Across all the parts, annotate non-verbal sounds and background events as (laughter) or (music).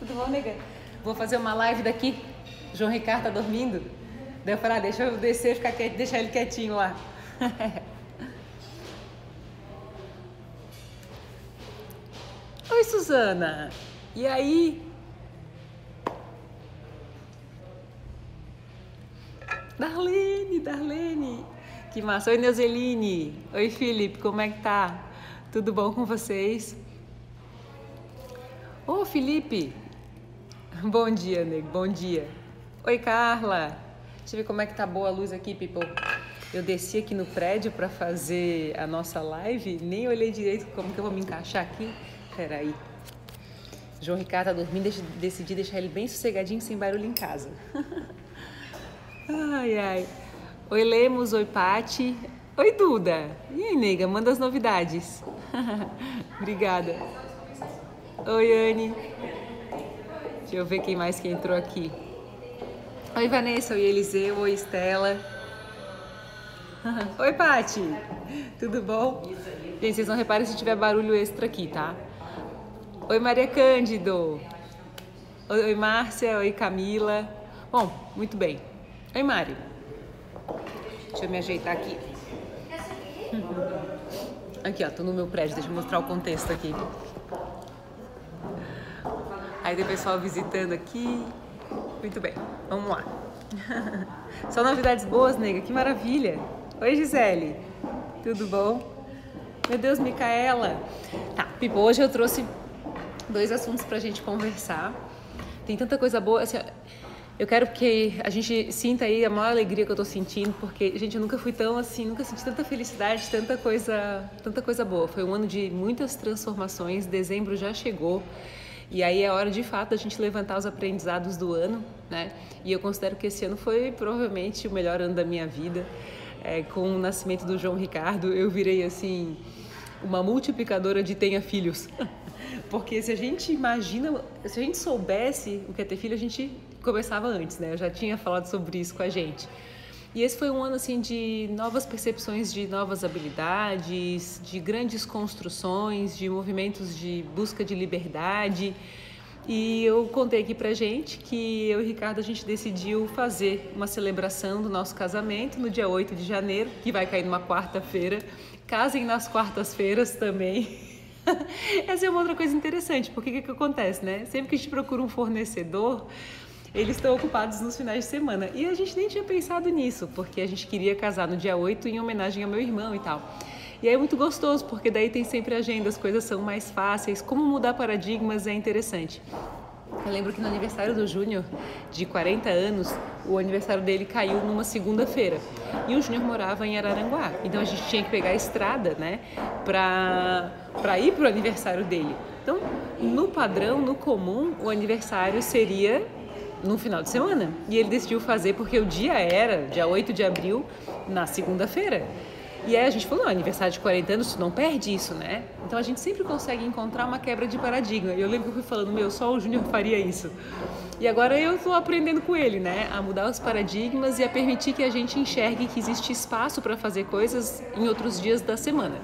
Tudo bom, nega? Vou fazer uma live daqui. João Ricardo tá dormindo. Daí eu falei, ah, deixa eu descer, ficar quieto, deixar ele quietinho lá. (laughs) Oi, Suzana. E aí? Darlene, Darlene. Que massa. Oi, Neuzeline. Oi, Felipe, como é que tá? Tudo bom com vocês? Ô, Felipe. (laughs) Bom dia, nego. Bom dia. Oi, Carla. Deixa eu ver como é que tá boa a luz aqui, people. Eu desci aqui no prédio para fazer a nossa live, nem olhei direito como que eu vou me encaixar aqui. Peraí. João Ricardo tá dormindo, decidi deixar ele bem sossegadinho, sem barulho em casa. (laughs) ai, ai. Oi, Lemos. Oi, Pati. Oi, Duda. E aí, nega, manda as novidades. (laughs) Obrigada. Oi, Anne. Deixa eu ver quem mais que entrou aqui. Oi, Vanessa. Oi, Eliseu. Oi, Estela. (laughs) Oi, Pati. Tudo bom? Gente, vocês não reparem se tiver barulho extra aqui, tá? Oi, Maria Cândido. Oi, Márcia. Oi, Camila. Bom, muito bem. Oi, Mário. Deixa eu me ajeitar aqui. Aqui, ó, tô no meu prédio. Deixa eu mostrar o contexto aqui. Aí tem pessoal visitando aqui. Muito bem, vamos lá. (laughs) Só novidades boas, nega, que maravilha. Oi, Gisele. Tudo bom? Meu Deus, Micaela. Tá, Pipo, hoje eu trouxe dois assuntos pra gente conversar. Tem tanta coisa boa. Assim, eu quero que a gente sinta aí a maior alegria que eu tô sentindo, porque, gente, eu nunca fui tão assim, nunca senti tanta felicidade, tanta coisa, tanta coisa boa. Foi um ano de muitas transformações, dezembro já chegou. E aí é hora de fato a gente levantar os aprendizados do ano, né? E eu considero que esse ano foi provavelmente o melhor ano da minha vida. É, com o nascimento do João Ricardo, eu virei assim uma multiplicadora de tenha filhos. (laughs) Porque se a gente imagina, se a gente soubesse o que é ter filho, a gente começava antes, né? Eu já tinha falado sobre isso com a gente. E esse foi um ano assim de novas percepções de novas habilidades, de grandes construções, de movimentos de busca de liberdade. E eu contei aqui pra gente que eu e Ricardo a gente decidiu fazer uma celebração do nosso casamento no dia 8 de janeiro, que vai cair numa quarta-feira. Casem nas quartas-feiras também. (laughs) Essa é uma outra coisa interessante, porque o que, que acontece, né? Sempre que a gente procura um fornecedor, eles estão ocupados nos finais de semana. E a gente nem tinha pensado nisso, porque a gente queria casar no dia 8 em homenagem ao meu irmão e tal. E é muito gostoso, porque daí tem sempre agenda, as coisas são mais fáceis. Como mudar paradigmas é interessante. Eu lembro que no aniversário do Júnior, de 40 anos, o aniversário dele caiu numa segunda-feira. E o Júnior morava em Araranguá. Então a gente tinha que pegar a estrada, né, pra, pra ir pro aniversário dele. Então, no padrão, no comum, o aniversário seria no final de semana. E ele decidiu fazer porque o dia era, dia 8 de abril, na segunda-feira. E aí a gente falou, não, aniversário de 40 anos, tu não perde isso, né? Então a gente sempre consegue encontrar uma quebra de paradigma. E eu lembro que eu fui falando, meu, só o Júnior faria isso. E agora eu estou aprendendo com ele, né? A mudar os paradigmas e a permitir que a gente enxergue que existe espaço para fazer coisas em outros dias da semana.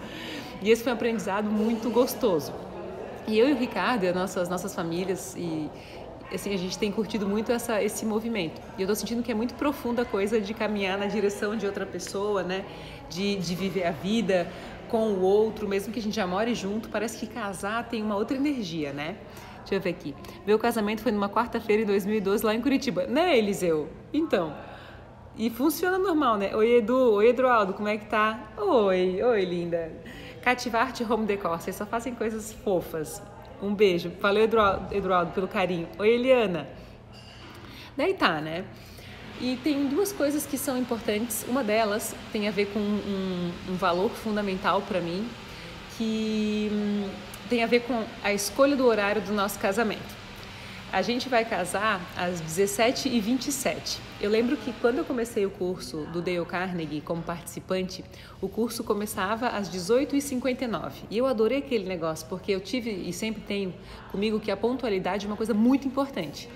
E esse foi um aprendizado muito gostoso. E eu e o Ricardo, as nossas, nossas famílias e assim, a gente tem curtido muito essa, esse movimento. E eu estou sentindo que é muito profunda a coisa de caminhar na direção de outra pessoa, né? De, de viver a vida com o outro, mesmo que a gente já more junto. Parece que casar tem uma outra energia, né? Deixa eu ver aqui. Meu casamento foi numa quarta-feira em 2012 lá em Curitiba. Né, Eliseu? Então. E funciona normal, né? Oi, Edu. Oi, Eduardo. Como é que tá? Oi, oi, linda. Cativarte Home Decor. Vocês só fazem coisas fofas. Um beijo. Valeu, Eduardo, pelo carinho. Oi, Eliana. Daí tá, né? E tem duas coisas que são importantes. Uma delas tem a ver com um, um valor fundamental para mim, que hum, tem a ver com a escolha do horário do nosso casamento. A gente vai casar às 17h27. Eu lembro que quando eu comecei o curso do Dale Carnegie como participante, o curso começava às 18h59. E eu adorei aquele negócio, porque eu tive e sempre tenho comigo que a pontualidade é uma coisa muito importante.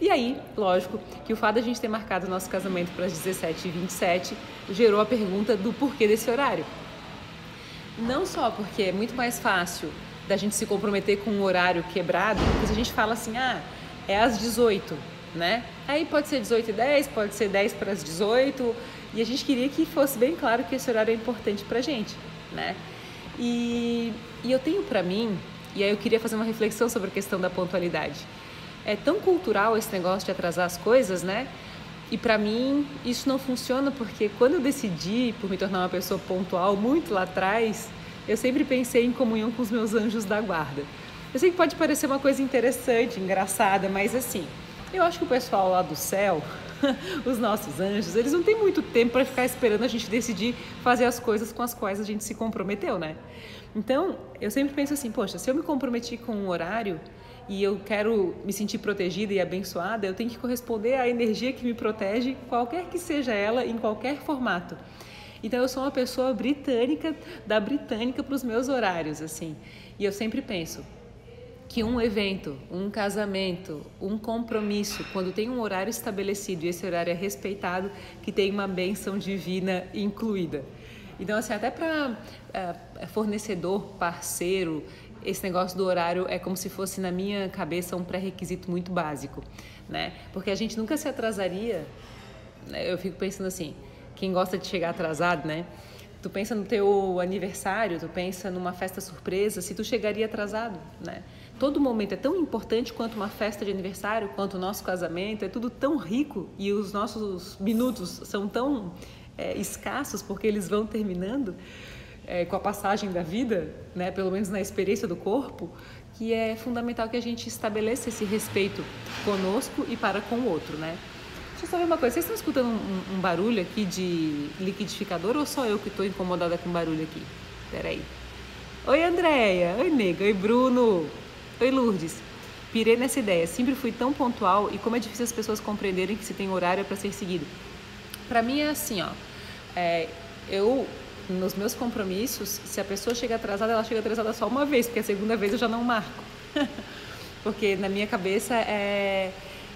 E aí, lógico, que o fato de a gente ter marcado o nosso casamento para as 17h27 gerou a pergunta do porquê desse horário. Não só porque é muito mais fácil da gente se comprometer com um horário quebrado, porque a gente fala assim, ah, é às 18, né? Aí pode ser 18 e 10, pode ser 10 para as 18, e a gente queria que fosse bem claro que esse horário é importante pra gente, né? E, e eu tenho para mim, e aí eu queria fazer uma reflexão sobre a questão da pontualidade. É tão cultural esse negócio de atrasar as coisas, né? E para mim isso não funciona porque quando eu decidi por me tornar uma pessoa pontual muito lá atrás, eu sempre pensei em comunhão com os meus anjos da guarda. Eu sei que pode parecer uma coisa interessante, engraçada, mas assim, eu acho que o pessoal lá do céu, (laughs) os nossos anjos, eles não têm muito tempo para ficar esperando a gente decidir fazer as coisas com as quais a gente se comprometeu, né? Então, eu sempre penso assim, poxa, se eu me comprometi com um horário e eu quero me sentir protegida e abençoada, eu tenho que corresponder à energia que me protege, qualquer que seja ela, em qualquer formato. Então eu sou uma pessoa britânica, da britânica para os meus horários, assim. E eu sempre penso, que um evento, um casamento, um compromisso, quando tem um horário estabelecido e esse horário é respeitado, que tem uma benção divina incluída. Então, assim, até para é, fornecedor, parceiro, esse negócio do horário é como se fosse na minha cabeça um pré-requisito muito básico, né? Porque a gente nunca se atrasaria. Né? Eu fico pensando assim, quem gosta de chegar atrasado, né? Tu pensa no teu aniversário, tu pensa numa festa surpresa, se tu chegaria atrasado, né? todo momento é tão importante quanto uma festa de aniversário, quanto o nosso casamento, é tudo tão rico e os nossos minutos são tão é, escassos porque eles vão terminando é, com a passagem da vida, né, pelo menos na experiência do corpo, que é fundamental que a gente estabeleça esse respeito conosco e para com o outro, né? Deixa eu saber uma coisa, vocês estão escutando um, um barulho aqui de liquidificador ou só eu que estou incomodada com barulho aqui? Peraí. Oi, Andréia. Oi, nega. Oi, Bruno. Oi, Lourdes. Pirei nessa ideia. Sempre fui tão pontual e como é difícil as pessoas compreenderem que se tem horário para ser seguido. Para mim é assim, ó. É, eu nos meus compromissos, se a pessoa chega atrasada, ela chega atrasada só uma vez, porque a segunda vez eu já não marco. (laughs) porque na minha cabeça é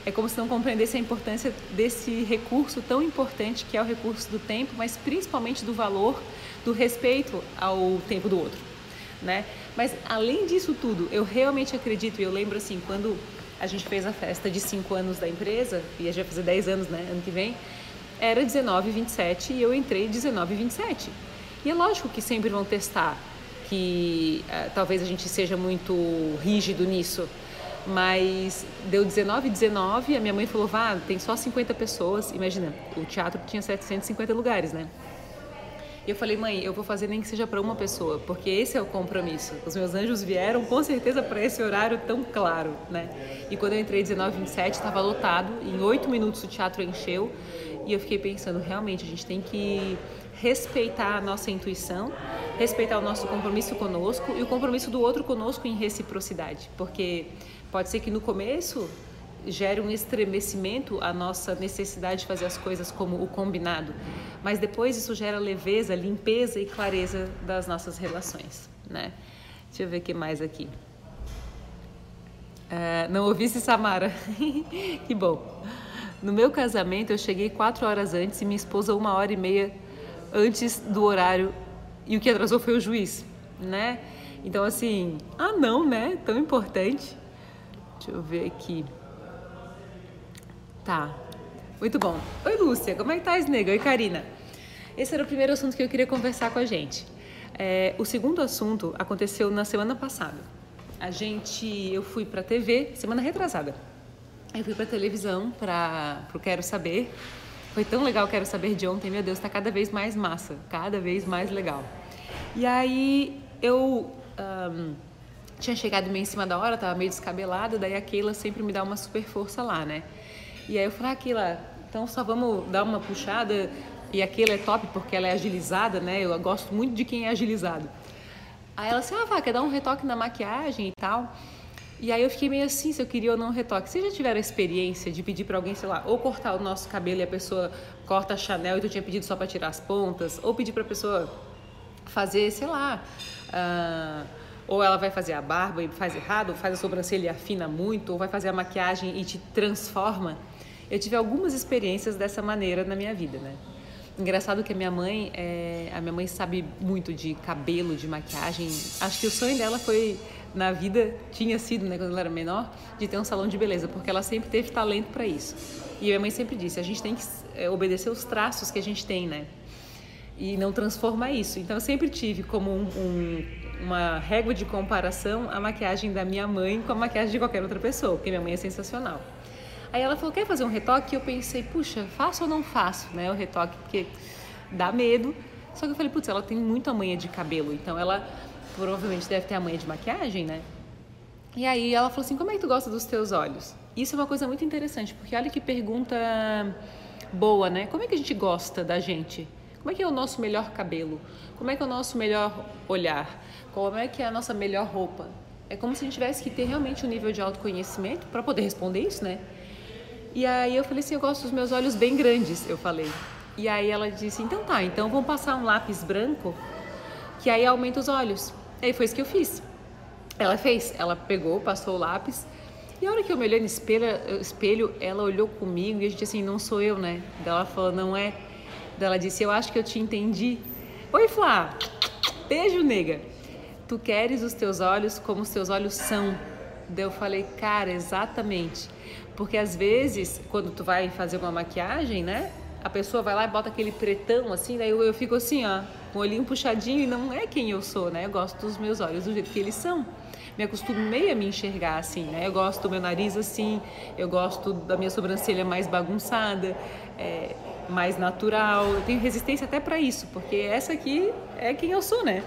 é como se não compreendesse a importância desse recurso tão importante que é o recurso do tempo, mas principalmente do valor do respeito ao tempo do outro né? Mas além disso tudo, eu realmente acredito, e eu lembro assim, quando a gente fez a festa de 5 anos da empresa, e a gente vai fazer 10 anos, né, ano que vem, era 19 27 e eu entrei 19 27. E é lógico que sempre vão testar, que uh, talvez a gente seja muito rígido nisso, mas deu 19 19, a minha mãe falou, vá, tem só 50 pessoas, imagina, o teatro tinha 750 lugares, né? E eu falei, mãe, eu vou fazer nem que seja para uma pessoa, porque esse é o compromisso. Os meus anjos vieram com certeza para esse horário tão claro, né? E quando eu entrei 19, 27, estava lotado, em oito minutos o teatro encheu, e eu fiquei pensando, realmente, a gente tem que respeitar a nossa intuição, respeitar o nosso compromisso conosco e o compromisso do outro conosco em reciprocidade, porque pode ser que no começo gere um estremecimento a nossa necessidade de fazer as coisas como o combinado, mas depois isso gera leveza, limpeza e clareza das nossas relações, né? Deixa eu ver o que mais aqui. Uh, não ouvisse Samara? (laughs) que bom. No meu casamento eu cheguei quatro horas antes e minha esposa uma hora e meia antes do horário e o que atrasou foi o juiz, né? Então assim, ah não, né? Tão importante. Deixa eu ver aqui. Tá. Muito bom. Oi, Lúcia. Como é que tá, nega? Oi, Karina. Esse era o primeiro assunto que eu queria conversar com a gente. É, o segundo assunto aconteceu na semana passada. A gente, eu fui para TV, semana retrasada. Eu fui para televisão para o Quero Saber. Foi tão legal Quero Saber de ontem, meu Deus, está cada vez mais massa, cada vez mais legal. E aí eu um, tinha chegado meio em cima da hora, tava meio descabelada, daí a Keila sempre me dá uma super força lá, né? E aí eu falei, ah, Aquila, então só vamos dar uma puxada. E aquilo é top porque ela é agilizada, né? Eu gosto muito de quem é agilizado. Aí ela assim, ah, vai, quer dar um retoque na maquiagem e tal. E aí eu fiquei meio assim, se eu queria ou não um retoque. Vocês já tiveram a experiência de pedir para alguém, sei lá, ou cortar o nosso cabelo e a pessoa corta a Chanel e tu tinha pedido só para tirar as pontas, ou pedir para a pessoa fazer, sei lá, uh, ou ela vai fazer a barba e faz errado, ou faz a sobrancelha e afina muito, ou vai fazer a maquiagem e te transforma. Eu tive algumas experiências dessa maneira na minha vida, né? Engraçado que a minha mãe, é, a minha mãe sabe muito de cabelo, de maquiagem. Acho que o sonho dela foi na vida tinha sido, né, quando ela era menor, de ter um salão de beleza, porque ela sempre teve talento para isso. E minha mãe sempre disse, a gente tem que é, obedecer os traços que a gente tem, né? E não transformar isso. Então eu sempre tive como um, um, uma régua de comparação a maquiagem da minha mãe com a maquiagem de qualquer outra pessoa, porque minha mãe é sensacional. Aí ela falou, quer fazer um retoque? E eu pensei, puxa, faço ou não faço, né, o retoque, porque dá medo. Só que eu falei, putz, ela tem muita manha de cabelo, então ela provavelmente deve ter a manha de maquiagem, né? E aí ela falou assim, como é que tu gosta dos teus olhos? Isso é uma coisa muito interessante, porque olha que pergunta boa, né? Como é que a gente gosta da gente? Como é que é o nosso melhor cabelo? Como é que é o nosso melhor olhar? Como é que é a nossa melhor roupa? É como se a gente tivesse que ter realmente um nível de autoconhecimento para poder responder isso, né? E aí eu falei assim, eu gosto dos meus olhos bem grandes, eu falei. E aí ela disse, então tá, então vamos passar um lápis branco, que aí aumenta os olhos. E aí foi isso que eu fiz. Ela fez, ela pegou, passou o lápis, e a hora que eu me olhei no espelho, espelho, ela olhou comigo e a gente assim, não sou eu, né? Daí ela falou, não é. Daí ela disse, eu acho que eu te entendi. Oi, Flá! Beijo, nega! Tu queres os teus olhos como os teus olhos são. Daí eu falei, cara, exatamente. Porque às vezes, quando tu vai fazer uma maquiagem, né? A pessoa vai lá e bota aquele pretão assim, daí eu, eu fico assim, ó, com o olhinho puxadinho e não é quem eu sou, né? Eu gosto dos meus olhos do jeito que eles são. Me acostumei a me enxergar assim, né? Eu gosto do meu nariz assim, eu gosto da minha sobrancelha mais bagunçada, é, mais natural. Eu tenho resistência até para isso, porque essa aqui é quem eu sou, né?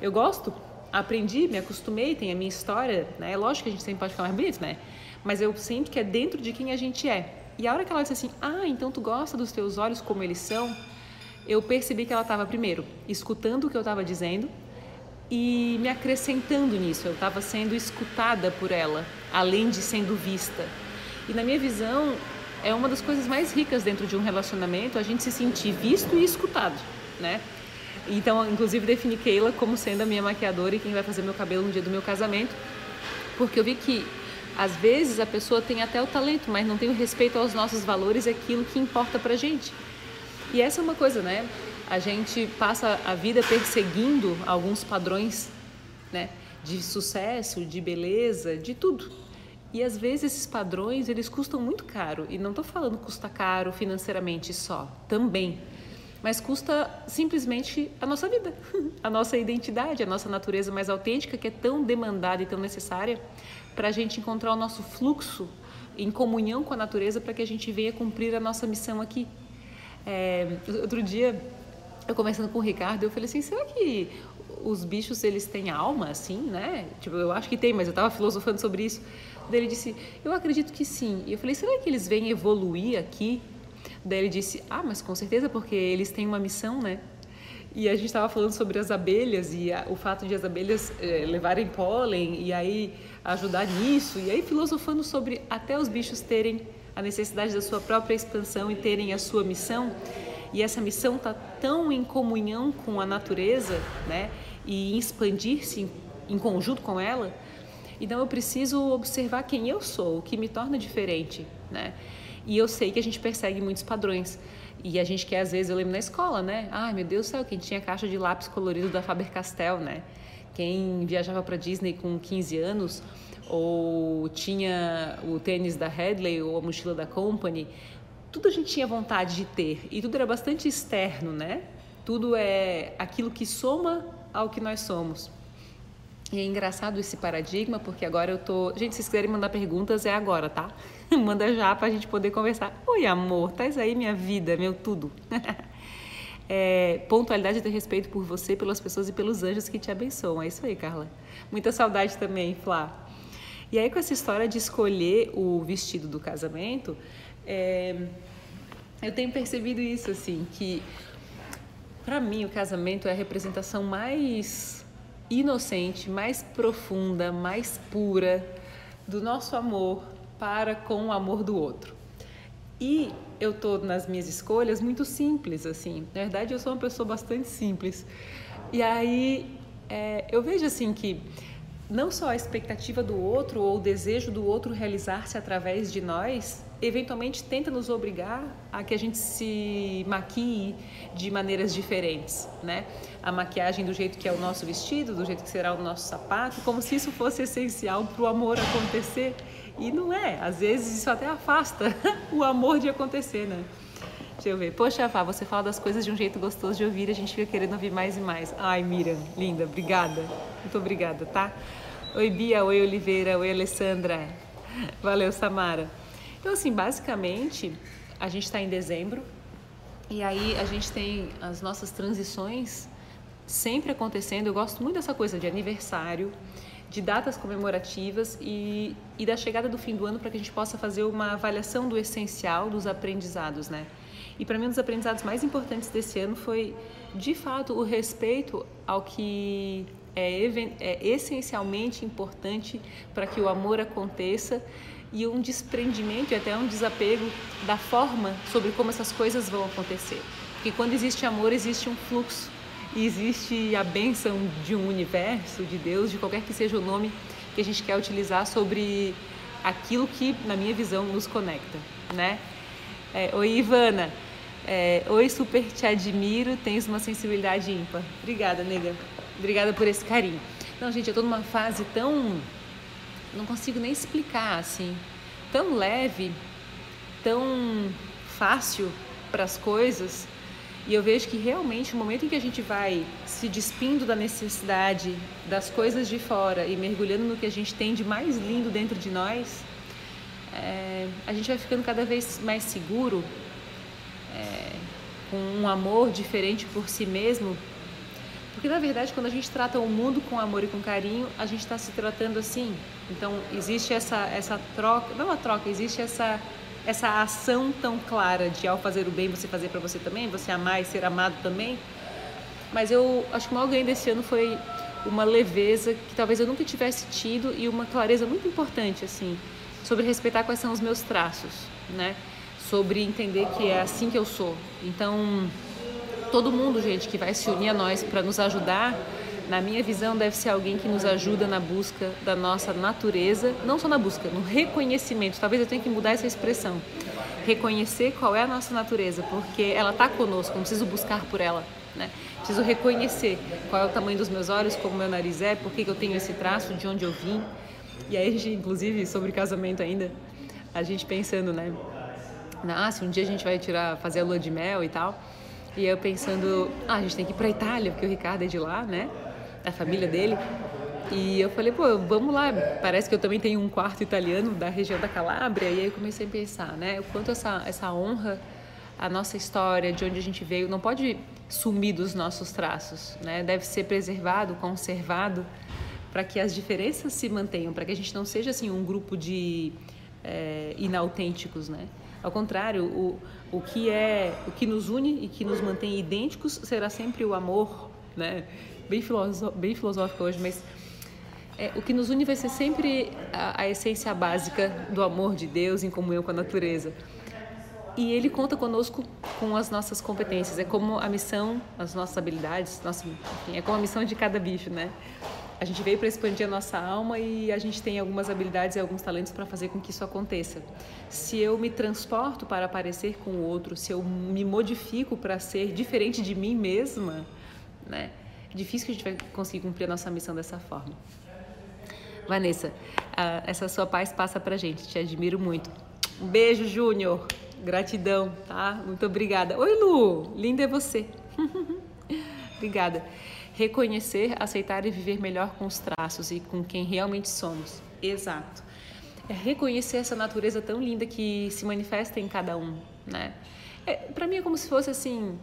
Eu gosto, aprendi, me acostumei, tem a minha história, né? É lógico que a gente sempre pode ficar mais bonito, né? Mas eu sinto que é dentro de quem a gente é. E a hora que ela disse assim, ah, então tu gosta dos teus olhos como eles são, eu percebi que ela estava, primeiro, escutando o que eu estava dizendo e me acrescentando nisso. Eu estava sendo escutada por ela, além de sendo vista. E na minha visão, é uma das coisas mais ricas dentro de um relacionamento a gente se sentir visto e escutado, né? Então, inclusive, defini Keila como sendo a minha maquiadora e quem vai fazer meu cabelo no dia do meu casamento, porque eu vi que às vezes a pessoa tem até o talento, mas não tem o respeito aos nossos valores e aquilo que importa pra gente. E essa é uma coisa, né? A gente passa a vida perseguindo alguns padrões, né? De sucesso, de beleza, de tudo. E às vezes esses padrões, eles custam muito caro. E não estou falando custa caro financeiramente só, também. Mas custa simplesmente a nossa vida, (laughs) a nossa identidade, a nossa natureza mais autêntica, que é tão demandada e tão necessária para a gente encontrar o nosso fluxo em comunhão com a natureza para que a gente venha cumprir a nossa missão aqui. É, outro dia, eu conversando com o Ricardo, eu falei assim, será que os bichos eles têm alma, assim, né? Tipo, eu acho que tem, mas eu estava filosofando sobre isso. Daí ele disse, eu acredito que sim. E eu falei, será que eles vêm evoluir aqui? Daí ele disse, ah, mas com certeza, porque eles têm uma missão, né? E a gente estava falando sobre as abelhas e a, o fato de as abelhas é, levarem pólen e aí ajudar nisso. E aí filosofando sobre até os bichos terem a necessidade da sua própria expansão e terem a sua missão. E essa missão está tão em comunhão com a natureza, né? E expandir-se em, conjunto com ela. Então eu preciso observar quem eu sou, o que me torna diferente, né? E eu sei que a gente persegue muitos padrões. E a gente quer, às vezes, eu lembro na escola, né? Ai, meu Deus do céu, quem tinha caixa de lápis colorido da Faber-Castell, né? Quem viajava para Disney com 15 anos ou tinha o tênis da Headley ou a mochila da Company, tudo a gente tinha vontade de ter e tudo era bastante externo, né? Tudo é aquilo que soma ao que nós somos. E é engraçado esse paradigma, porque agora eu tô. Gente, se vocês quiserem mandar perguntas, é agora, tá? (laughs) Manda já pra gente poder conversar. Oi, amor, tá aí minha vida, meu tudo. (laughs) é, pontualidade e ter respeito por você, pelas pessoas e pelos anjos que te abençoam. É isso aí, Carla. Muita saudade também, Flá. E aí, com essa história de escolher o vestido do casamento, é, eu tenho percebido isso, assim, que para mim o casamento é a representação mais inocente, mais profunda, mais pura do nosso amor para com o amor do outro. E eu tô nas minhas escolhas muito simples, assim. Na verdade, eu sou uma pessoa bastante simples. E aí é, eu vejo assim que não só a expectativa do outro ou o desejo do outro realizar-se através de nós, eventualmente tenta nos obrigar a que a gente se maquie de maneiras diferentes, né? A maquiagem do jeito que é o nosso vestido, do jeito que será o nosso sapato, como se isso fosse essencial para o amor acontecer. E não é, às vezes isso até afasta (laughs) o amor de acontecer, né? Deixa eu ver. Poxa, Fá, você fala das coisas de um jeito gostoso de ouvir, a gente fica querendo ouvir mais e mais. Ai, Miriam, linda, obrigada. Muito obrigada, tá? Oi, Bia, oi, Oliveira, oi, Alessandra. Valeu, Samara. Então, assim, basicamente, a gente está em dezembro e aí a gente tem as nossas transições sempre acontecendo. Eu gosto muito dessa coisa de aniversário, de datas comemorativas e, e da chegada do fim do ano para que a gente possa fazer uma avaliação do essencial dos aprendizados, né? E para mim, um dos aprendizados mais importantes desse ano foi, de fato, o respeito ao que é, é essencialmente importante para que o amor aconteça e um desprendimento e até um desapego da forma sobre como essas coisas vão acontecer. Porque quando existe amor, existe um fluxo, e existe a bênção de um universo, de Deus, de qualquer que seja o nome que a gente quer utilizar sobre aquilo que, na minha visão, nos conecta, né? É, Oi, Ivana. É, Oi, super te admiro, tens uma sensibilidade ímpar. Obrigada, nega. Obrigada por esse carinho. Não, gente, eu tô numa fase tão. Não consigo nem explicar, assim. Tão leve, tão fácil para as coisas. E eu vejo que realmente o momento em que a gente vai se despindo da necessidade das coisas de fora e mergulhando no que a gente tem de mais lindo dentro de nós, é, a gente vai ficando cada vez mais seguro, é, com um amor diferente por si mesmo. Porque na verdade, quando a gente trata o mundo com amor e com carinho, a gente está se tratando assim. Então existe essa essa troca, não a troca, existe essa essa ação tão clara de ao fazer o bem você fazer para você também, você amar e ser amado também. Mas eu acho que o maior ganho desse ano foi uma leveza que talvez eu nunca tivesse tido e uma clareza muito importante assim sobre respeitar quais são os meus traços, né? Sobre entender que é assim que eu sou. Então, todo mundo, gente, que vai se unir a nós para nos ajudar, na minha visão, deve ser alguém que nos ajuda na busca da nossa natureza, não só na busca, no reconhecimento. Talvez eu tenha que mudar essa expressão. Reconhecer qual é a nossa natureza, porque ela está conosco, não preciso buscar por ela. Né? Preciso reconhecer qual é o tamanho dos meus olhos, como meu nariz é, por que eu tenho esse traço, de onde eu vim, e aí a gente, inclusive, sobre casamento ainda, a gente pensando, né? Ah, se um dia a gente vai tirar, fazer a lua de mel e tal. E eu pensando, ah, a gente tem que ir pra Itália, porque o Ricardo é de lá, né? A família dele. E eu falei, pô, vamos lá. Parece que eu também tenho um quarto italiano da região da Calábria. E aí eu comecei a pensar, né? O quanto essa, essa honra, a nossa história, de onde a gente veio, não pode sumir dos nossos traços, né? Deve ser preservado, conservado para que as diferenças se mantenham, para que a gente não seja assim um grupo de é, inautênticos, né? Ao contrário, o, o que é o que nos une e que nos mantém idênticos será sempre o amor, né? Bem, bem filosófico hoje, mas é, o que nos une vai ser sempre a, a, essência básica do amor de Deus em comunhão com a natureza. E Ele conta conosco com as nossas competências. É como a missão, as nossas habilidades, nossa, enfim, é como a missão de cada bicho, né? a gente veio para expandir a nossa alma e a gente tem algumas habilidades e alguns talentos para fazer com que isso aconteça. Se eu me transporto para parecer com o outro, se eu me modifico para ser diferente de mim mesma, né? Difícil que a gente vai conseguir cumprir a nossa missão dessa forma. Vanessa, essa sua paz passa para gente, te admiro muito. Um beijo, Júnior. Gratidão, tá? Muito obrigada. Oi, Lu, linda é você. (laughs) obrigada reconhecer, aceitar e viver melhor com os traços e com quem realmente somos. Exato. É reconhecer essa natureza tão linda que se manifesta em cada um, né? É, para mim é como se fosse assim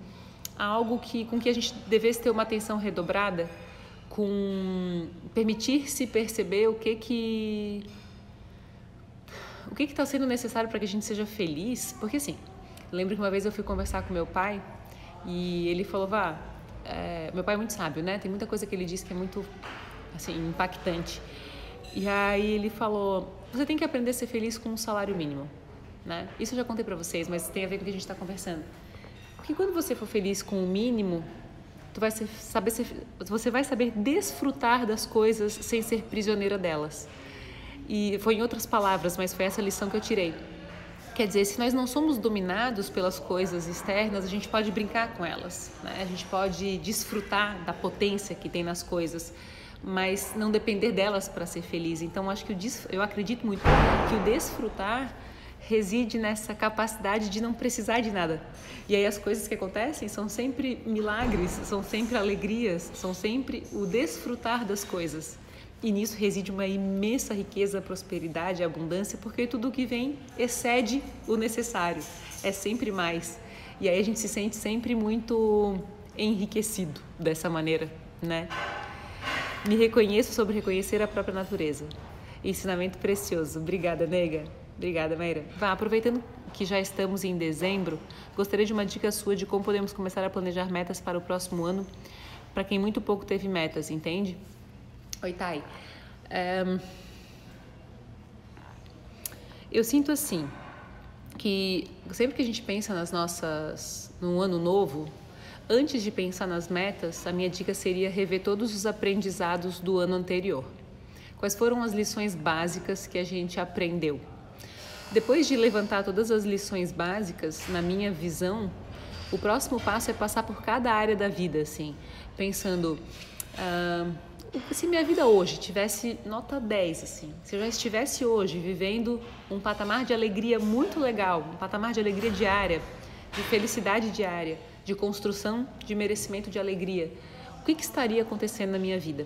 algo que com que a gente devesse ter uma atenção redobrada, com permitir-se perceber o que que o que está sendo necessário para que a gente seja feliz, porque assim, lembro que uma vez eu fui conversar com meu pai e ele falou, vá, é, meu pai é muito sábio, né? Tem muita coisa que ele diz que é muito, assim, impactante. E aí ele falou: você tem que aprender a ser feliz com um salário mínimo, né? Isso eu já contei para vocês, mas tem a ver com o que a gente está conversando. Porque quando você for feliz com o mínimo, tu vai saber você vai saber desfrutar das coisas sem ser prisioneira delas. E foi em outras palavras, mas foi essa lição que eu tirei. Quer dizer, se nós não somos dominados pelas coisas externas, a gente pode brincar com elas, né? a gente pode desfrutar da potência que tem nas coisas, mas não depender delas para ser feliz. Então, acho que o eu acredito muito que o desfrutar reside nessa capacidade de não precisar de nada. E aí as coisas que acontecem são sempre milagres, são sempre alegrias, são sempre o desfrutar das coisas. E nisso reside uma imensa riqueza, prosperidade, abundância, porque tudo que vem excede o necessário, é sempre mais. E aí a gente se sente sempre muito enriquecido dessa maneira, né? Me reconheço sobre reconhecer a própria natureza. Ensinamento precioso. Obrigada, nega. Obrigada, Maíra. Vá, aproveitando que já estamos em dezembro, gostaria de uma dica sua de como podemos começar a planejar metas para o próximo ano, para quem muito pouco teve metas, entende? Oi, Thay. Um, eu sinto assim que sempre que a gente pensa nas nossas no ano novo, antes de pensar nas metas, a minha dica seria rever todos os aprendizados do ano anterior. Quais foram as lições básicas que a gente aprendeu? Depois de levantar todas as lições básicas, na minha visão, o próximo passo é passar por cada área da vida, assim, pensando. Uh, se minha vida hoje tivesse nota 10, assim, se eu já estivesse hoje vivendo um patamar de alegria muito legal, um patamar de alegria diária, de felicidade diária, de construção de merecimento de alegria, o que, que estaria acontecendo na minha vida?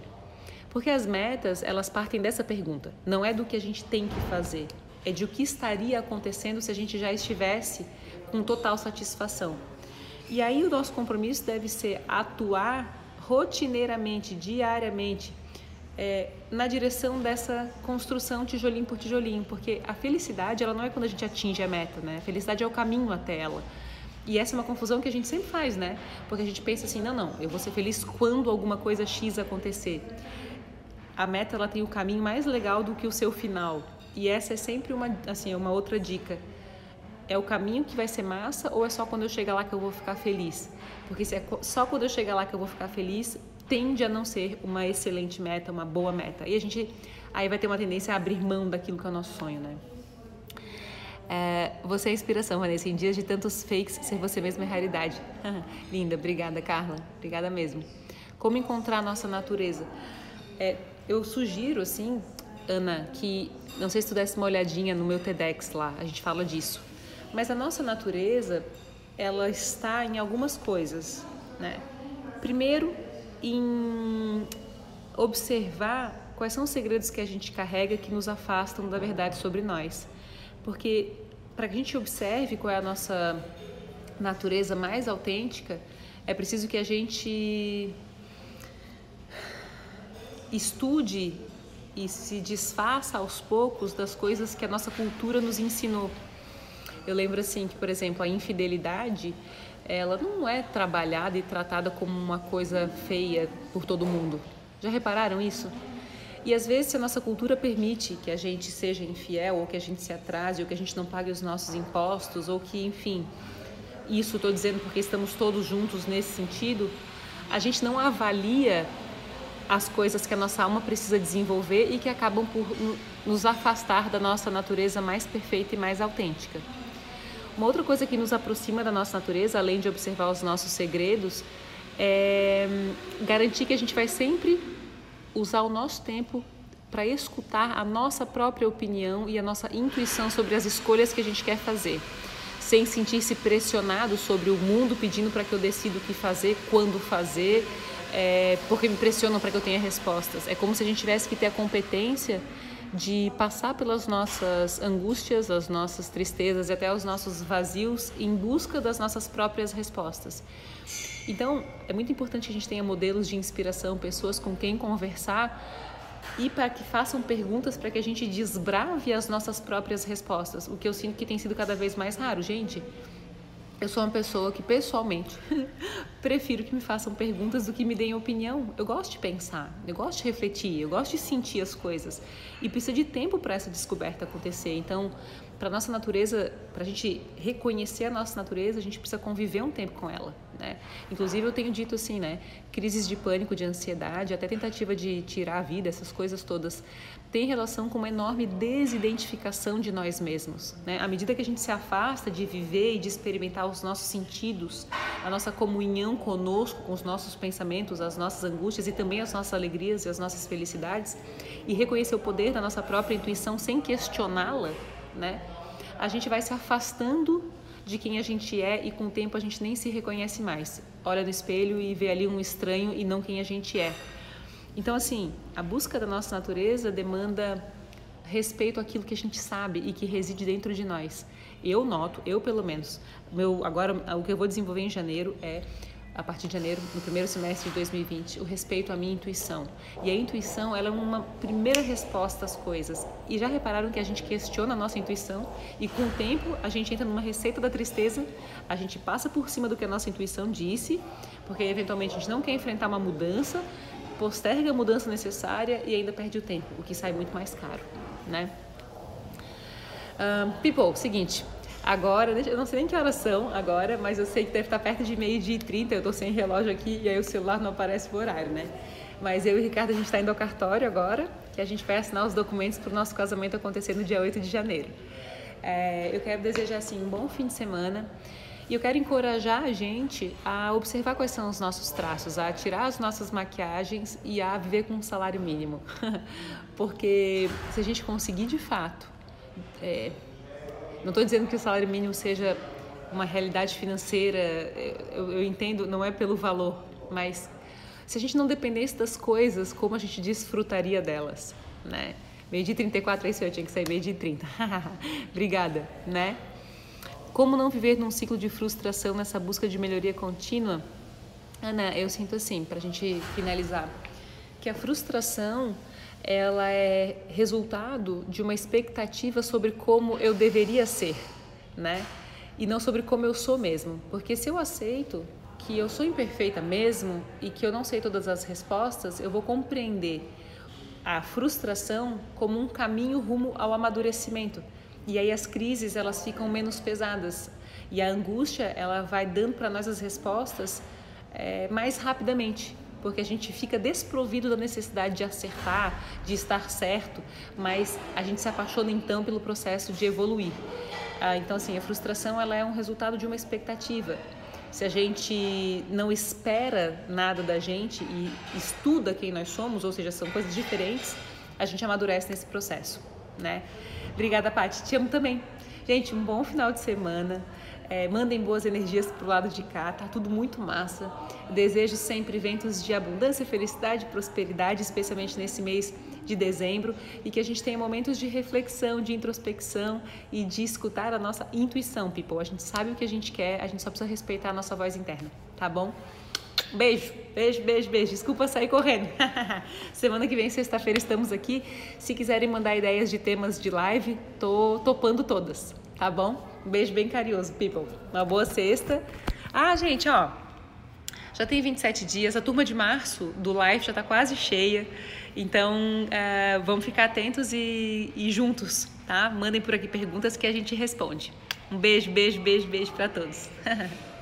Porque as metas, elas partem dessa pergunta, não é do que a gente tem que fazer, é de o que estaria acontecendo se a gente já estivesse com total satisfação. E aí o nosso compromisso deve ser atuar rotineiramente, diariamente, é, na direção dessa construção tijolinho por tijolinho, porque a felicidade ela não é quando a gente atinge a meta, né? A felicidade é o caminho até ela. E essa é uma confusão que a gente sempre faz, né? Porque a gente pensa assim, não, não, eu vou ser feliz quando alguma coisa X acontecer. A meta ela tem o caminho mais legal do que o seu final. E essa é sempre uma, assim, uma outra dica. É o caminho que vai ser massa ou é só quando eu chegar lá que eu vou ficar feliz? Porque se é só quando eu chegar lá que eu vou ficar feliz, tende a não ser uma excelente meta, uma boa meta. E a gente aí vai ter uma tendência a abrir mão daquilo que é o nosso sonho, né? É, você é inspiração, Vanessa. Em dias de tantos fakes, ser você mesma é realidade. (laughs) Linda, obrigada, Carla. Obrigada mesmo. Como encontrar a nossa natureza? É, eu sugiro, assim, Ana, que não sei se tu desse uma olhadinha no meu TEDx lá, a gente fala disso. Mas a nossa natureza, ela está em algumas coisas, né? Primeiro, em observar quais são os segredos que a gente carrega que nos afastam da verdade sobre nós. Porque para que a gente observe qual é a nossa natureza mais autêntica, é preciso que a gente estude e se desfaça aos poucos das coisas que a nossa cultura nos ensinou. Eu lembro assim que, por exemplo, a infidelidade, ela não é trabalhada e tratada como uma coisa feia por todo mundo. Já repararam isso? E às vezes, se a nossa cultura permite que a gente seja infiel, ou que a gente se atrase, ou que a gente não pague os nossos impostos, ou que, enfim, isso estou dizendo porque estamos todos juntos nesse sentido, a gente não avalia as coisas que a nossa alma precisa desenvolver e que acabam por nos afastar da nossa natureza mais perfeita e mais autêntica. Uma outra coisa que nos aproxima da nossa natureza, além de observar os nossos segredos, é hum, garantir que a gente vai sempre usar o nosso tempo para escutar a nossa própria opinião e a nossa intuição sobre as escolhas que a gente quer fazer, sem sentir-se pressionado sobre o mundo pedindo para que eu decida o que fazer, quando fazer, é, porque me pressionam para que eu tenha respostas. É como se a gente tivesse que ter a competência de passar pelas nossas angústias, as nossas tristezas e até os nossos vazios em busca das nossas próprias respostas. Então, é muito importante que a gente tenha modelos de inspiração, pessoas com quem conversar e para que façam perguntas para que a gente desbrave as nossas próprias respostas. O que eu sinto que tem sido cada vez mais raro, gente. Eu sou uma pessoa que pessoalmente (laughs) prefiro que me façam perguntas do que me deem opinião. Eu gosto de pensar, eu gosto de refletir, eu gosto de sentir as coisas. E precisa de tempo para essa descoberta acontecer. Então, para nossa natureza, para a gente reconhecer a nossa natureza, a gente precisa conviver um tempo com ela, né? Inclusive eu tenho dito assim, né? Crises de pânico, de ansiedade, até tentativa de tirar a vida, essas coisas todas, tem relação com uma enorme desidentificação de nós mesmos, né? À medida que a gente se afasta de viver e de experimentar os nossos sentidos, a nossa comunhão conosco, com os nossos pensamentos, as nossas angústias e também as nossas alegrias e as nossas felicidades, e reconhecer o poder da nossa própria intuição sem questioná-la, né? a gente vai se afastando de quem a gente é e com o tempo a gente nem se reconhece mais. Olha no espelho e vê ali um estranho e não quem a gente é. Então, assim, a busca da nossa natureza demanda respeito àquilo que a gente sabe e que reside dentro de nós. Eu noto, eu pelo menos, meu agora o que eu vou desenvolver em janeiro é a partir de janeiro, no primeiro semestre de 2020, o respeito à minha intuição. E a intuição, ela é uma primeira resposta às coisas. E já repararam que a gente questiona a nossa intuição e com o tempo a gente entra numa receita da tristeza, a gente passa por cima do que a nossa intuição disse, porque eventualmente a gente não quer enfrentar uma mudança, posterga a mudança necessária e ainda perde o tempo, o que sai muito mais caro, né? Um, people, seguinte, Agora, eu não sei nem que horas são agora, mas eu sei que deve estar perto de meio-dia e trinta. Eu estou sem relógio aqui e aí o celular não aparece o horário, né? Mas eu e o Ricardo, a gente está indo ao cartório agora, que a gente vai assinar os documentos para o nosso casamento acontecer no dia 8 de janeiro. É, eu quero desejar, assim, um bom fim de semana. E eu quero encorajar a gente a observar quais são os nossos traços, a tirar as nossas maquiagens e a viver com um salário mínimo. (laughs) Porque se a gente conseguir de fato é, não estou dizendo que o salário mínimo seja uma realidade financeira, eu, eu, entendo, não é pelo valor, mas se a gente não dependesse das coisas, como a gente desfrutaria delas, né? Meio dia 34 é isso, eu tinha que sair meio dia 30. Obrigada, né? Como não viver num ciclo de frustração nessa busca de melhoria contínua? Ana, eu sinto assim, para a gente finalizar, que a frustração ela é resultado de uma expectativa sobre como eu deveria ser, né? E não sobre como eu sou mesmo. Porque se eu aceito que eu sou imperfeita mesmo e que eu não sei todas as respostas, eu vou compreender a frustração como um caminho rumo ao amadurecimento. E aí as crises elas ficam menos pesadas e a angústia ela vai dando para nós as respostas é, mais rapidamente porque a gente fica desprovido da necessidade de acertar, de estar certo, mas a gente se apaixona então pelo processo de evoluir. Ah, então, assim, a frustração ela é um resultado de uma expectativa. Se a gente não espera nada da gente e estuda quem nós somos, ou seja, são coisas diferentes, a gente amadurece nesse processo, né? Obrigada, Paty. Te amo também. Gente, um bom final de semana. É, mandem boas energias pro lado de cá, tá tudo muito massa. Desejo sempre ventos de abundância, felicidade, prosperidade, especialmente nesse mês de dezembro, e que a gente tenha momentos de reflexão, de introspecção e de escutar a nossa intuição, people. A gente sabe o que a gente quer, a gente só precisa respeitar a nossa voz interna, tá bom? Beijo, beijo, beijo, beijo. Desculpa sair correndo. (laughs) Semana que vem, sexta-feira, estamos aqui. Se quiserem mandar ideias de temas de live, tô topando todas, tá bom? Um beijo bem carinhoso, people. Uma boa sexta. Ah, gente, ó. Já tem 27 dias, a turma de março do live já está quase cheia. Então, uh, vamos ficar atentos e, e juntos, tá? Mandem por aqui perguntas que a gente responde. Um beijo, beijo, beijo, beijo para todos. (laughs)